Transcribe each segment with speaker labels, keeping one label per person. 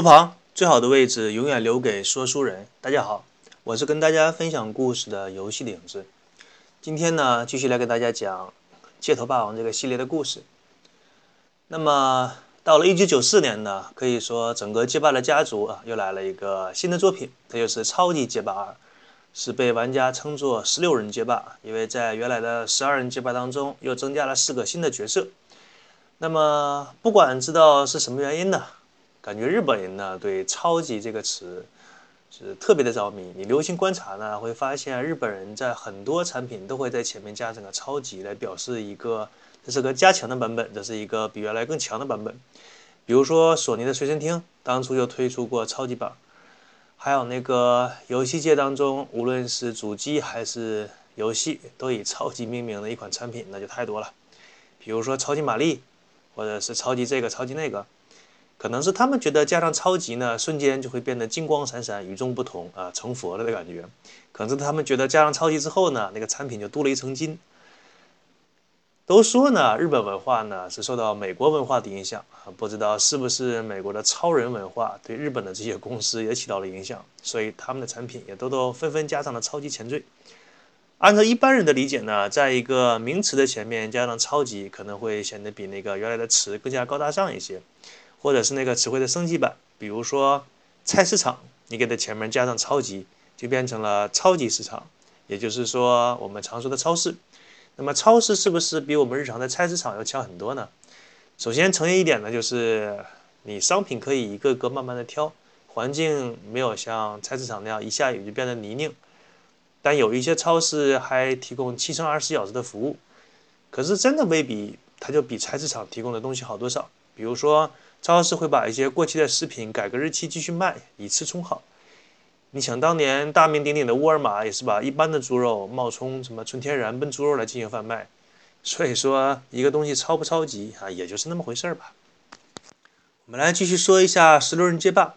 Speaker 1: 火炉旁最好的位置永远留给说书人。大家好，我是跟大家分享故事的游戏的影子。今天呢，继续来给大家讲《街头霸王》这个系列的故事。那么到了1994年呢，可以说整个街霸的家族啊，又来了一个新的作品，它就是《超级街霸二》，是被玩家称作十六人街霸，因为在原来的十二人街霸当中又增加了四个新的角色。那么不管知道是什么原因呢？感觉日本人呢对“超级”这个词是特别的着迷。你留心观察呢，会发现日本人在很多产品都会在前面加上个“超级”来表示一个这是个加强的版本，这是一个比原来更强的版本。比如说索尼的随身听当初就推出过超级版，还有那个游戏界当中，无论是主机还是游戏都以“超级”命名的一款产品，那就太多了。比如说超级玛丽，或者是超级这个、超级那个。可能是他们觉得加上超级呢，瞬间就会变得金光闪闪、与众不同啊，成佛了的感觉。可能是他们觉得加上超级之后呢，那个产品就镀了一层金。都说呢，日本文化呢是受到美国文化的影响啊，不知道是不是美国的超人文化对日本的这些公司也起到了影响，所以他们的产品也都都纷纷加上了超级前缀。按照一般人的理解呢，在一个名词的前面加上超级，可能会显得比那个原来的词更加高大上一些。或者是那个词汇的升级版，比如说菜市场，你给它前面加上超级，就变成了超级市场，也就是说我们常说的超市。那么超市是不是比我们日常的菜市场要强很多呢？首先承认一点呢，就是你商品可以一个个慢慢的挑，环境没有像菜市场那样一下雨就变得泥泞。但有一些超市还提供七乘二十四小时的服务，可是真的未必它就比菜市场提供的东西好多少。比如说。超市会把一些过期的食品改个日期继续卖，以次充好。你想当年大名鼎鼎的沃尔玛也是把一般的猪肉冒充什么纯天然笨猪肉来进行贩卖。所以说，一个东西超不超级啊，也就是那么回事儿吧。我们来继续说一下十六人街霸。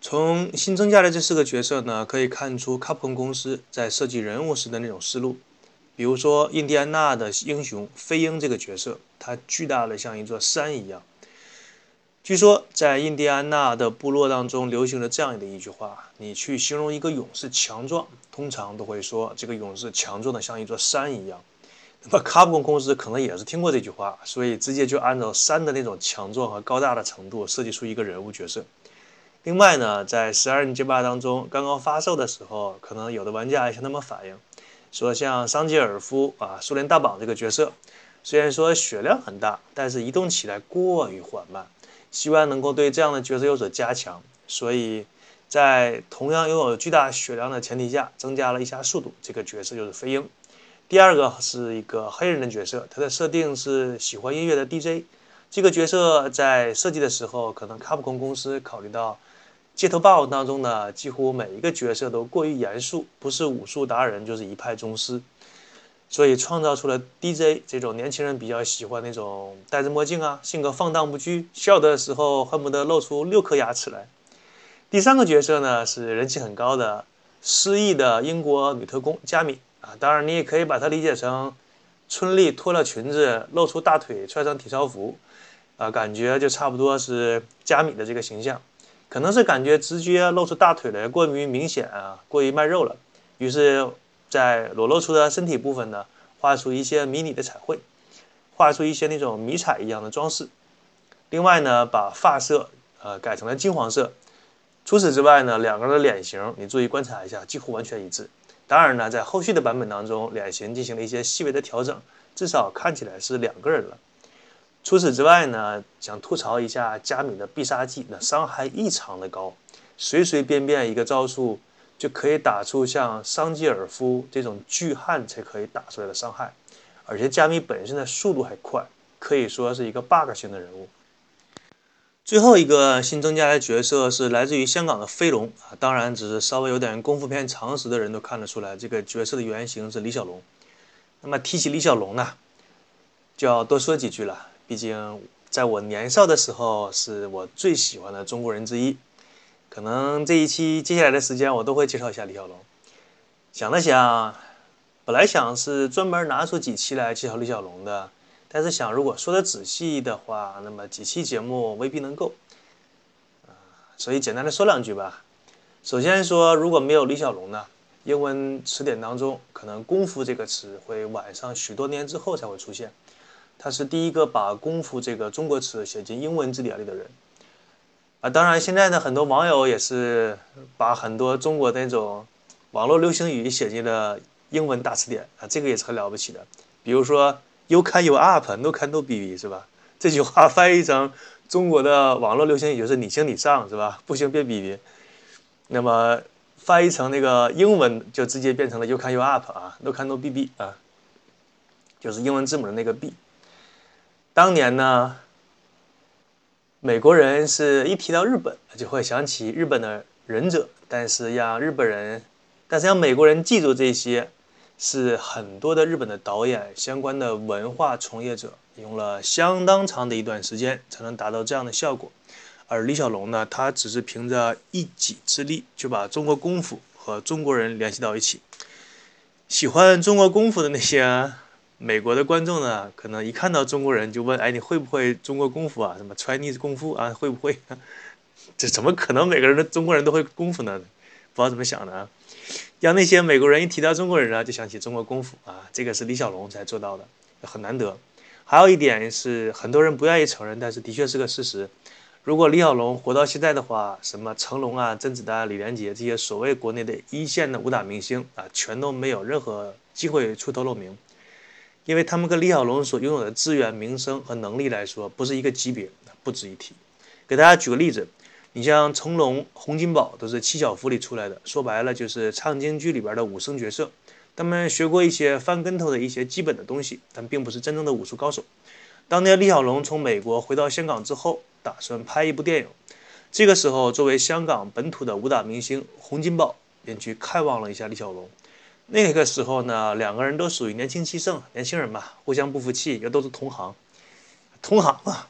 Speaker 1: 从新增加的这四个角色呢，可以看出卡普空公司在设计人物时的那种思路。比如说，印第安纳的英雄飞鹰这个角色，他巨大的像一座山一样。据说，在印第安纳的部落当中，流行着这样的一句话：你去形容一个勇士强壮，通常都会说这个勇士强壮的像一座山一样。那么，卡普空公司可能也是听过这句话，所以直接就按照山的那种强壮和高大的程度设计出一个人物角色。另外呢，在十二人街霸当中刚刚发售的时候，可能有的玩家也向他们反映，说像桑吉尔夫啊，苏联大绑这个角色，虽然说血量很大，但是移动起来过于缓慢。希望能够对这样的角色有所加强，所以在同样拥有巨大血量的前提下，增加了一下速度。这个角色就是飞鹰。第二个是一个黑人的角色，他的设定是喜欢音乐的 DJ。这个角色在设计的时候，可能卡普空公司考虑到街头霸王当中呢，几乎每一个角色都过于严肃，不是武术达人就是一派宗师。所以创造出了 DJ 这种年轻人比较喜欢那种戴着墨镜啊，性格放荡不羁，笑的时候恨不得露出六颗牙齿来。第三个角色呢是人气很高的失忆的英国女特工加米啊，当然你也可以把它理解成春丽脱了裙子露出大腿穿上体操服啊，感觉就差不多是加米的这个形象。可能是感觉直接露出大腿来过于明显啊，过于卖肉了，于是。在裸露出的身体部分呢，画出一些迷你的彩绘，画出一些那种迷彩一样的装饰。另外呢，把发色呃改成了金黄色。除此之外呢，两个人的脸型你注意观察一下，几乎完全一致。当然呢，在后续的版本当中，脸型进行了一些细微的调整，至少看起来是两个人了。除此之外呢，想吐槽一下加米的必杀技，那伤害异常的高，随随便便一个招数。就可以打出像桑吉尔夫这种巨汉才可以打出来的伤害，而且加米本身的速度还快，可以说是一个 bug 型的人物。最后一个新增加的角色是来自于香港的飞龙啊，当然只是稍微有点功夫片常识的人都看得出来，这个角色的原型是李小龙。那么提起李小龙呢，就要多说几句了，毕竟在我年少的时候是我最喜欢的中国人之一。可能这一期接下来的时间我都会介绍一下李小龙。想了想，本来想是专门拿出几期来介绍李小龙的，但是想如果说的仔细的话，那么几期节目未必能够。啊所以简单的说两句吧。首先说，如果没有李小龙呢，英文词典当中可能“功夫”这个词会晚上许多年之后才会出现。他是第一个把“功夫”这个中国词写进英文字典里的人。啊，当然现在呢，很多网友也是把很多中国的那种网络流行语写进了英文大词典啊，这个也是很了不起的。比如说 “You can you up”，“No can no bb” 是吧？这句话翻译成中国的网络流行语就是“你行你上”，是吧？不行别比比。那么翻译成那个英文就直接变成了 “You can you up” 啊，“No can no bb” 啊，就是英文字母的那个 B。当年呢，美国人是一提到日本就会想起日本的忍者，但是让日本人，但是让美国人记住这些，是很多的日本的导演、相关的文化从业者用了相当长的一段时间才能达到这样的效果。而李小龙呢，他只是凭着一己之力就把中国功夫和中国人联系到一起。喜欢中国功夫的那些。美国的观众呢，可能一看到中国人就问：“哎，你会不会中国功夫啊？什么 Chinese 功夫啊？会不会？这怎么可能每个人的中国人都会功夫呢？不知道怎么想的啊！让那些美国人一提到中国人呢，就想起中国功夫啊！这个是李小龙才做到的，很难得。还有一点是很多人不愿意承认，但是的确是个事实。如果李小龙活到现在的话，什么成龙啊、甄子丹、李连杰这些所谓国内的一线的武打明星啊，全都没有任何机会出头露名。因为他们跟李小龙所拥有的资源、名声和能力来说，不是一个级别，不值一提。给大家举个例子，你像成龙、洪金宝都是七小福里出来的，说白了就是唱京剧里边的武生角色。他们学过一些翻跟头的一些基本的东西，但并不是真正的武术高手。当年李小龙从美国回到香港之后，打算拍一部电影，这个时候作为香港本土的武打明星洪金宝便去看望了一下李小龙。那个时候呢，两个人都属于年轻气盛，年轻人嘛，互相不服气，又都是同行，同行嘛，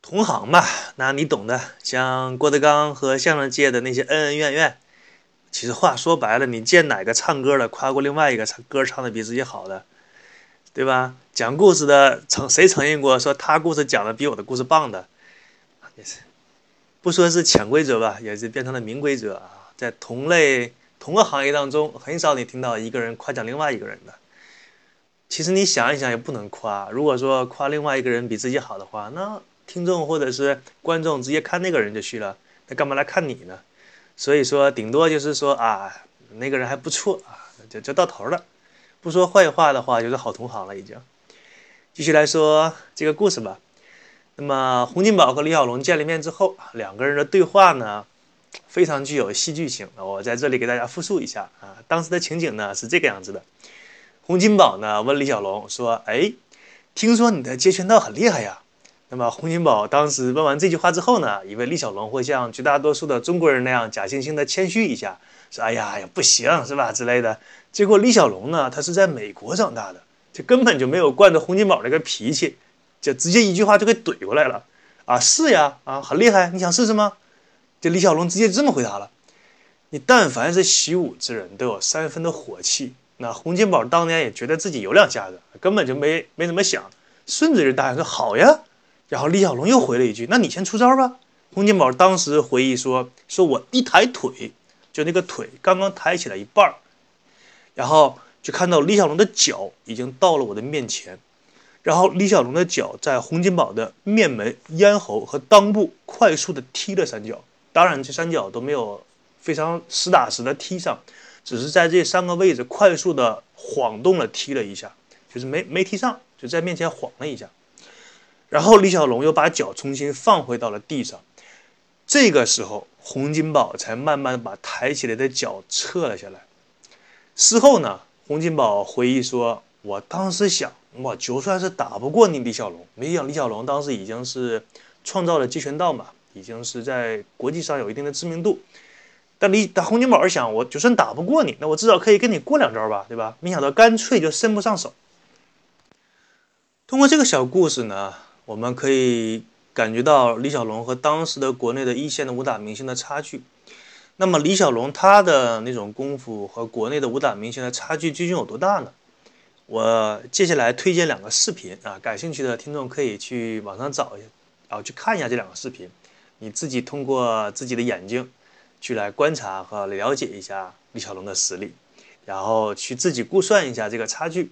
Speaker 1: 同行嘛，那你懂的。像郭德纲和相声界的那些恩恩怨怨，其实话说白了，你见哪个唱歌的夸过另外一个唱歌唱的比自己好的，对吧？讲故事的承谁承认过说他故事讲的比我的故事棒的？也是，不说是潜规则吧，也是变成了明规则啊，在同类。同个行业当中，很少你听到一个人夸奖另外一个人的。其实你想一想，也不能夸。如果说夸另外一个人比自己好的话，那听众或者是观众直接看那个人就去了，那干嘛来看你呢？所以说，顶多就是说啊，那个人还不错啊，就就到头了。不说坏话的话，就是好同行了已经。继续来说这个故事吧。那么，洪金宝和李小龙见了面之后，两个人的对话呢？非常具有戏剧性，我在这里给大家复述一下啊。当时的情景呢是这个样子的：洪金宝呢问李小龙说：“哎，听说你的截拳道很厉害呀？”那么洪金宝当时问完这句话之后呢，以为李小龙会像绝大多数的中国人那样假惺惺的谦虚一下，说：“哎呀呀，不行是吧？”之类的。结果李小龙呢，他是在美国长大的，这根本就没有惯着洪金宝那个脾气，就直接一句话就给怼过来了：“啊，是呀，啊，很厉害，你想试试吗？”这李小龙直接这么回答了：“你但凡是习武之人，都有三分的火气。那洪金宝当年也觉得自己有两下子，根本就没没怎么想，顺嘴就答应说好呀。然后李小龙又回了一句：那你先出招吧。洪金宝当时回忆说：说我一抬腿，就那个腿刚刚抬起来一半，然后就看到李小龙的脚已经到了我的面前，然后李小龙的脚在洪金宝的面门、咽喉和裆部快速的踢了三脚。”当然，这三脚都没有非常实打实的踢上，只是在这三个位置快速的晃动了踢了一下，就是没没踢上，就在面前晃了一下。然后李小龙又把脚重新放回到了地上，这个时候洪金宝才慢慢把抬起来的脚撤了下来。事后呢，洪金宝回忆说：“我当时想，我就算是打不过你李小龙，没想李小龙当时已经是创造了截拳道嘛。”已经是在国际上有一定的知名度，但李但洪金宝想，我就算打不过你，那我至少可以跟你过两招吧，对吧？没想到干脆就伸不上手。通过这个小故事呢，我们可以感觉到李小龙和当时的国内的一线的武打明星的差距。那么李小龙他的那种功夫和国内的武打明星的差距究竟有多大呢？我接下来推荐两个视频啊，感兴趣的听众可以去网上找一下，然后去看一下这两个视频。你自己通过自己的眼睛去来观察和了解一下李小龙的实力，然后去自己估算一下这个差距。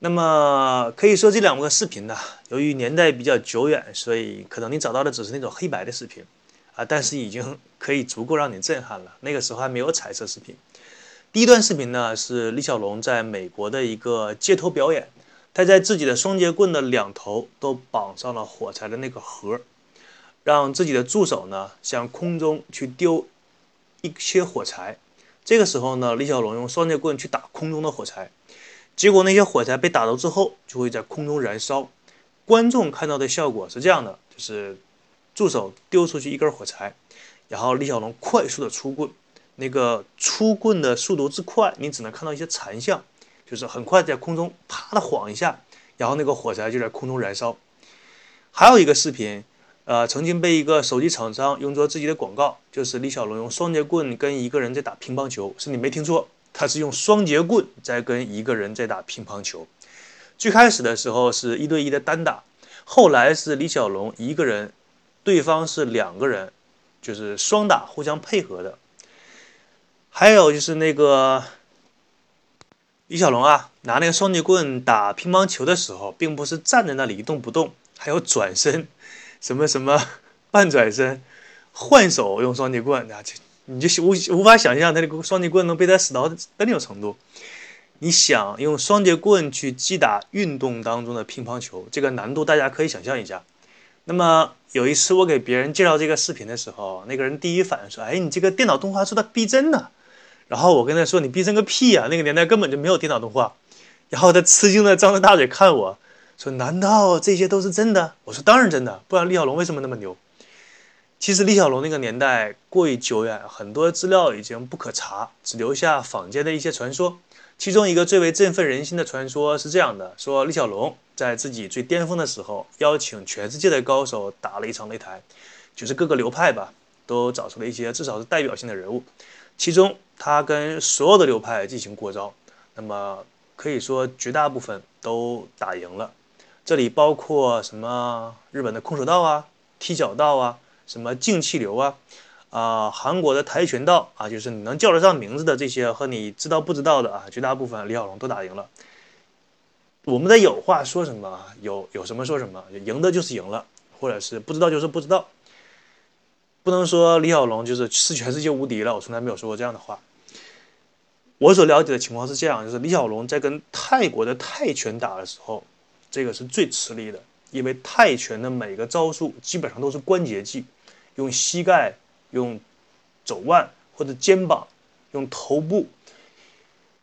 Speaker 1: 那么可以说这两个视频呢，由于年代比较久远，所以可能你找到的只是那种黑白的视频啊，但是已经可以足够让你震撼了。那个时候还没有彩色视频。第一段视频呢是李小龙在美国的一个街头表演，他在自己的双节棍的两头都绑上了火柴的那个盒，让自己的助手呢向空中去丢一些火柴。这个时候呢，李小龙用双截棍去打空中的火柴。结果那些火柴被打到之后，就会在空中燃烧。观众看到的效果是这样的：就是助手丢出去一根火柴，然后李小龙快速的出棍，那个出棍的速度之快，你只能看到一些残像，就是很快在空中啪的晃一下，然后那个火柴就在空中燃烧。还有一个视频，呃，曾经被一个手机厂商用作自己的广告，就是李小龙用双节棍跟一个人在打乒乓球，是你没听错。他是用双节棍在跟一个人在打乒乓球。最开始的时候是一对一的单打，后来是李小龙一个人，对方是两个人，就是双打互相配合的。还有就是那个李小龙啊，拿那个双节棍打乒乓球的时候，并不是站在那里一动不动，还有转身，什么什么 半转身，换手用双节棍啊这。你就无无法想象他那个双节棍能被他使到的那种程度。你想用双节棍去击打运动当中的乒乓球，这个难度大家可以想象一下。那么有一次我给别人介绍这个视频的时候，那个人第一反应说：“哎，你这个电脑动画做的逼真呢。”然后我跟他说：“你逼真个屁呀！那个年代根本就没有电脑动画。”然后他吃惊的张着大嘴看我说：“难道这些都是真的？”我说：“当然真的，不然李小龙为什么那么牛？”其实李小龙那个年代过于久远，很多资料已经不可查，只留下坊间的一些传说。其中一个最为振奋人心的传说是这样的：说李小龙在自己最巅峰的时候，邀请全世界的高手打了一场擂台，就是各个流派吧，都找出了一些至少是代表性的人物。其中他跟所有的流派进行过招，那么可以说绝大部分都打赢了。这里包括什么日本的空手道啊、踢脚道啊。什么静气流啊，啊，韩国的跆拳道啊，就是你能叫得上名字的这些和你知道不知道的啊，绝大部分李小龙都打赢了。我们的有话说什么，有有什么说什么，赢的就是赢了，或者是不知道就是不知道。不能说李小龙就是是全世界无敌了，我从来没有说过这样的话。我所了解的情况是这样，就是李小龙在跟泰国的泰拳打的时候，这个是最吃力的，因为泰拳的每个招数基本上都是关节技。用膝盖、用肘腕或者肩膀、用头部，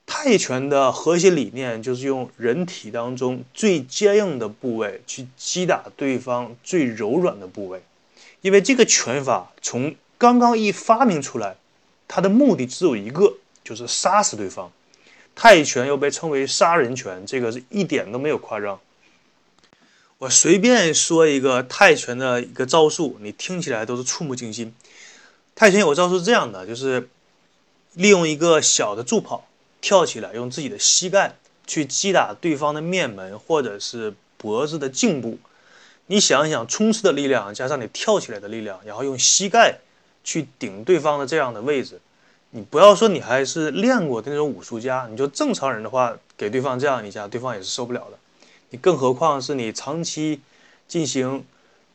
Speaker 1: 泰拳的核心理念就是用人体当中最坚硬的部位去击打对方最柔软的部位。因为这个拳法从刚刚一发明出来，它的目的只有一个，就是杀死对方。泰拳又被称为杀人拳，这个是一点都没有夸张。我随便说一个泰拳的一个招数，你听起来都是触目惊心。泰拳有个招数是这样的，就是利用一个小的助跑跳起来，用自己的膝盖去击打对方的面门或者是脖子的颈部。你想一想，冲刺的力量加上你跳起来的力量，然后用膝盖去顶对方的这样的位置，你不要说你还是练过的那种武术家，你就正常人的话，给对方这样一下，对方也是受不了的。你更何况是你长期进行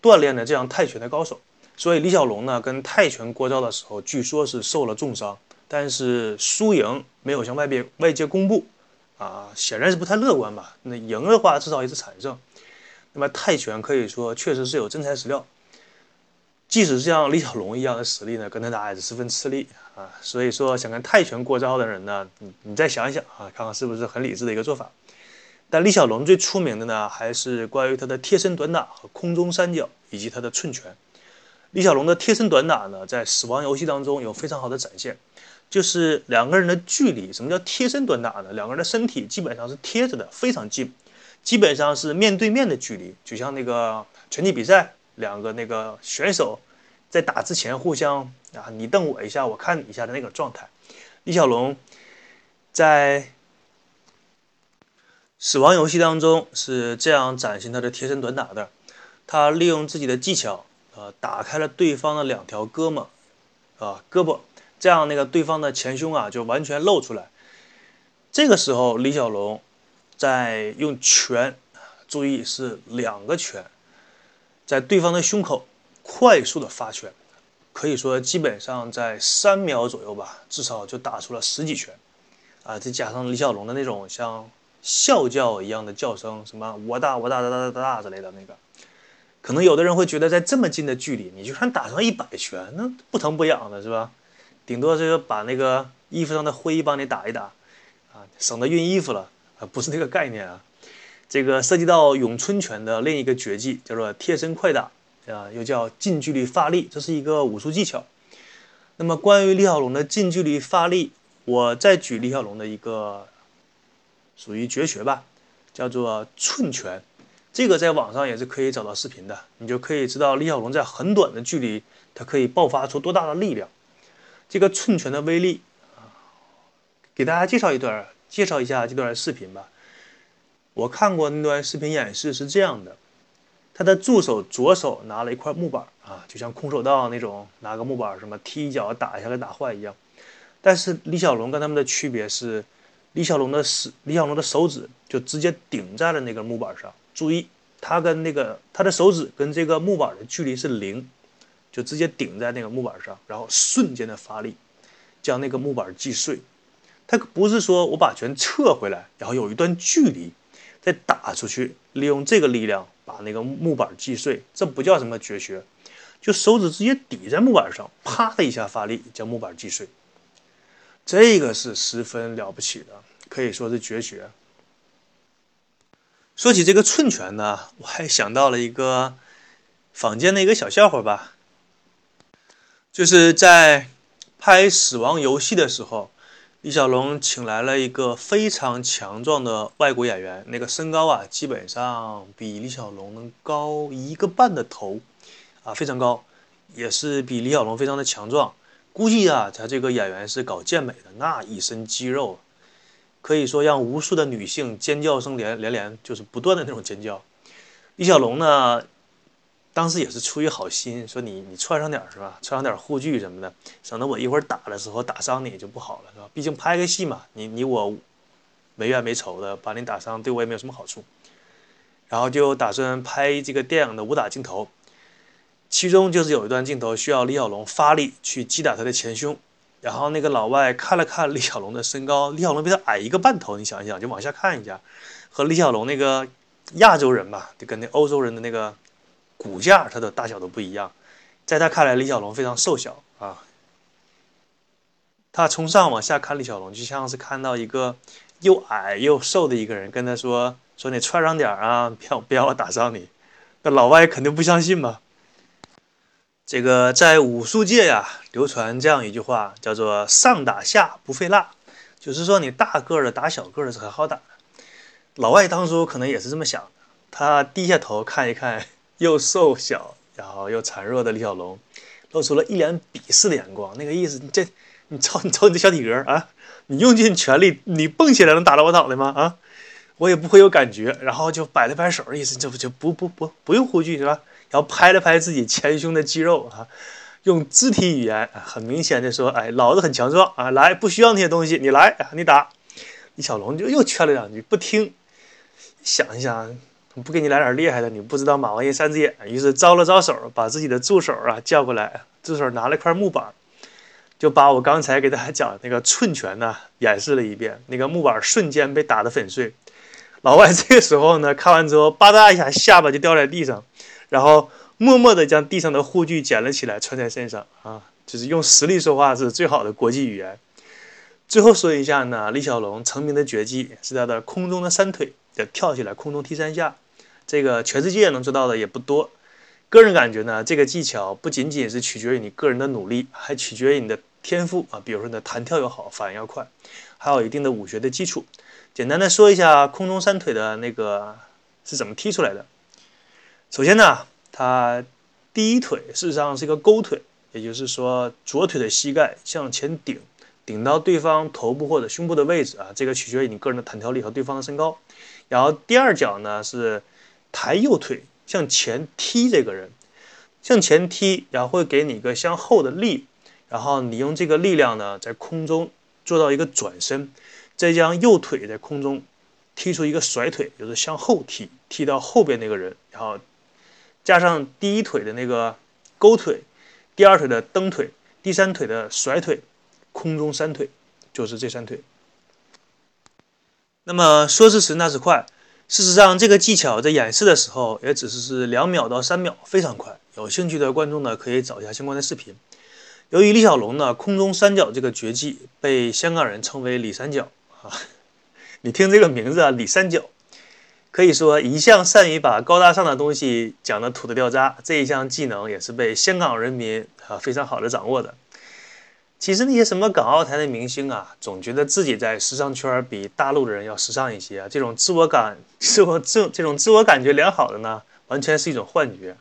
Speaker 1: 锻炼的这样泰拳的高手，所以李小龙呢跟泰拳过招的时候，据说是受了重伤，但是输赢没有向外边外界公布，啊，显然是不太乐观吧？那赢的话至少也是惨胜。那么泰拳可以说确实是有真材实料，即使是像李小龙一样的实力呢，跟他打也是十分吃力啊。所以说想跟泰拳过招的人呢，你你再想一想啊，看看是不是很理智的一个做法。但李小龙最出名的呢，还是关于他的贴身短打和空中三角，以及他的寸拳。李小龙的贴身短打呢，在死亡游戏当中有非常好的展现，就是两个人的距离。什么叫贴身短打呢？两个人的身体基本上是贴着的，非常近，基本上是面对面的距离，就像那个拳击比赛，两个那个选手在打之前互相啊，你瞪我一下，我看你一下的那个状态。李小龙在。死亡游戏当中是这样展现他的贴身短打的，他利用自己的技巧呃，打开了对方的两条胳膊，啊，胳膊，这样那个对方的前胸啊就完全露出来。这个时候，李小龙在用拳，注意是两个拳，在对方的胸口快速的发拳，可以说基本上在三秒左右吧，至少就打出了十几拳，啊，再加上李小龙的那种像啸叫一样的叫声，什么我大我大哒哒哒哒之类的那个。可能有的人会觉得，在这么近的距离，你就算打上一百拳，那不疼不痒的是吧？顶多是把那个衣服上的灰帮你打一打，啊，省得熨衣服了啊，不是那个概念啊。这个涉及到咏春拳的另一个绝技，叫做贴身快打，啊，又叫近距离发力，这是一个武术技巧。那么关于李小龙的近距离发力，我再举李小龙的一个属于绝学吧，叫做寸拳。这个在网上也是可以找到视频的，你就可以知道李小龙在很短的距离，他可以爆发出多大的力量。这个寸拳的威力啊，给大家介绍一段，介绍一下这段视频吧。我看过那段视频演示是这样的：他的助手左手拿了一块木板啊，就像空手道那种拿个木板什么踢一脚打一下给打坏一样。但是李小龙跟他们的区别是，李小龙的手李小龙的手指就直接顶在了那个木板上。注意，他跟那个他的手指跟这个木板的距离是零，就直接顶在那个木板上，然后瞬间的发力，将那个木板击碎。他不是说我把拳撤回来，然后有一段距离再打出去，利用这个力量把那个木板击碎，这不叫什么绝学，就手指直接抵在木板上，啪的一下发力将木板击碎，这个是十分了不起的，可以说是绝学。说起这个寸拳呢，我还想到了一个坊间的一个小笑话吧，就是在拍《死亡游戏》的时候，李小龙请来了一个非常强壮的外国演员，那个身高啊，基本上比李小龙能高一个半的头，啊，非常高，也是比李小龙非常的强壮。估计啊，他这个演员是搞健美的，那一身肌肉。可以说让无数的女性尖叫声连连连，就是不断的那种尖叫。李小龙呢，当时也是出于好心，说你你穿上点是吧？穿上点护具什么的，省得我一会儿打的时候打伤你就不好了是吧？毕竟拍个戏嘛，你你我没冤没仇的，把你打伤对我也没有什么好处。然后就打算拍这个电影的武打镜头，其中就是有一段镜头需要李小龙发力去击打他的前胸。然后那个老外看了看 李小龙的身高，李小龙比他矮一个半头，你想一想，就往下看一下，和李小龙那个亚洲人吧，就跟那欧洲人的那个骨架，他的大小都不一样。在他看来，李小龙非常瘦小啊。他从上往下看李小龙，就像是看到一个又矮又瘦的一个人，跟他说：“说你穿上点啊，别别让我打伤你。”那老外肯定不相信嘛。这个在武术界呀，流传这样一句话，叫做“上打下不费蜡”，就是说你大个的打小个的是很好打的。老外当初可能也是这么想的，他低下头看一看又瘦小，然后又孱弱的李小龙，露出了一脸鄙视的眼光，那个意思，你这你瞅你瞅你这小体格啊，你用尽全力，你蹦起来能打到我脑袋吗？啊，我也不会有感觉，然后就摆了摆手，意思这不就不不不不用护具是吧？然后拍了拍自己前胸的肌肉啊，用肢体语言很明显的说：“哎，老子很强壮啊，来，不需要那些东西，你来，你打。”李小龙就又劝了两句，不听。想一想，不给你来点厉害的，你不知道马王爷三只眼。于是招了招手，把自己的助手啊叫过来，助手拿了块木板，就把我刚才给大家讲那个寸拳呢演示了一遍。那个木板瞬间被打得粉碎。老外这个时候呢，看完之后，吧嗒一下下巴就掉在地上。然后默默地将地上的护具捡了起来，穿在身上啊，就是用实力说话是最好的国际语言。最后说一下呢，李小龙成名的绝技是他的空中的三腿，就跳起来空中踢三下，这个全世界能做到的也不多。个人感觉呢，这个技巧不仅仅是取决于你个人的努力，还取决于你的天赋啊，比如说你的弹跳要好，反应要快，还有一定的武学的基础。简单的说一下空中三腿的那个是怎么踢出来的。首先呢，他第一腿事实上是一个勾腿，也就是说左腿的膝盖向前顶，顶到对方头部或者胸部的位置啊，这个取决于你个人的弹跳力和对方的身高。然后第二脚呢是抬右腿向前踢这个人，向前踢，然后会给你一个向后的力，然后你用这个力量呢，在空中做到一个转身，再将右腿在空中踢出一个甩腿，就是向后踢，踢到后边那个人，然后加上第一腿的那个勾腿，第二腿的蹬腿，第三腿的甩腿，空中三腿，就是这三腿。那么说时迟，那时快。事实上，这个技巧在演示的时候也只是是两秒到三秒，非常快。有兴趣的观众呢，可以找一下相关的视频。由于李小龙呢空中三角这个绝技被香港人称为“李三角”啊，你听这个名字啊，“李三角”，可以说一向善于把高大上的东西讲得土得掉渣，这一项技能也是被香港人民啊非常好的掌握的。其实那些什么港澳台的明星啊，总觉得自己在时尚圈比大陆的人要时尚一些啊。这种自我感、自我这这种自我感觉良好的呢，完全是一种幻觉。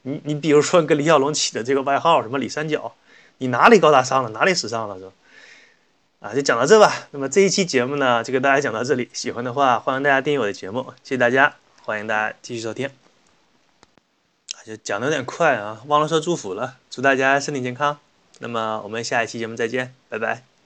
Speaker 1: 你你比如说跟李小龙起的这个外号什么“李三角”，你哪里高大上了？哪里时尚了？是吧？啊，就讲到这吧。那么这一期节目呢，就跟大家讲到这里。喜欢的话，欢迎大家订阅我的节目。谢谢大家，欢迎大家继续收听。啊，就讲的有点快啊，忘了说祝福了，祝大家身体健康。那么我们下一期节目再见，拜拜。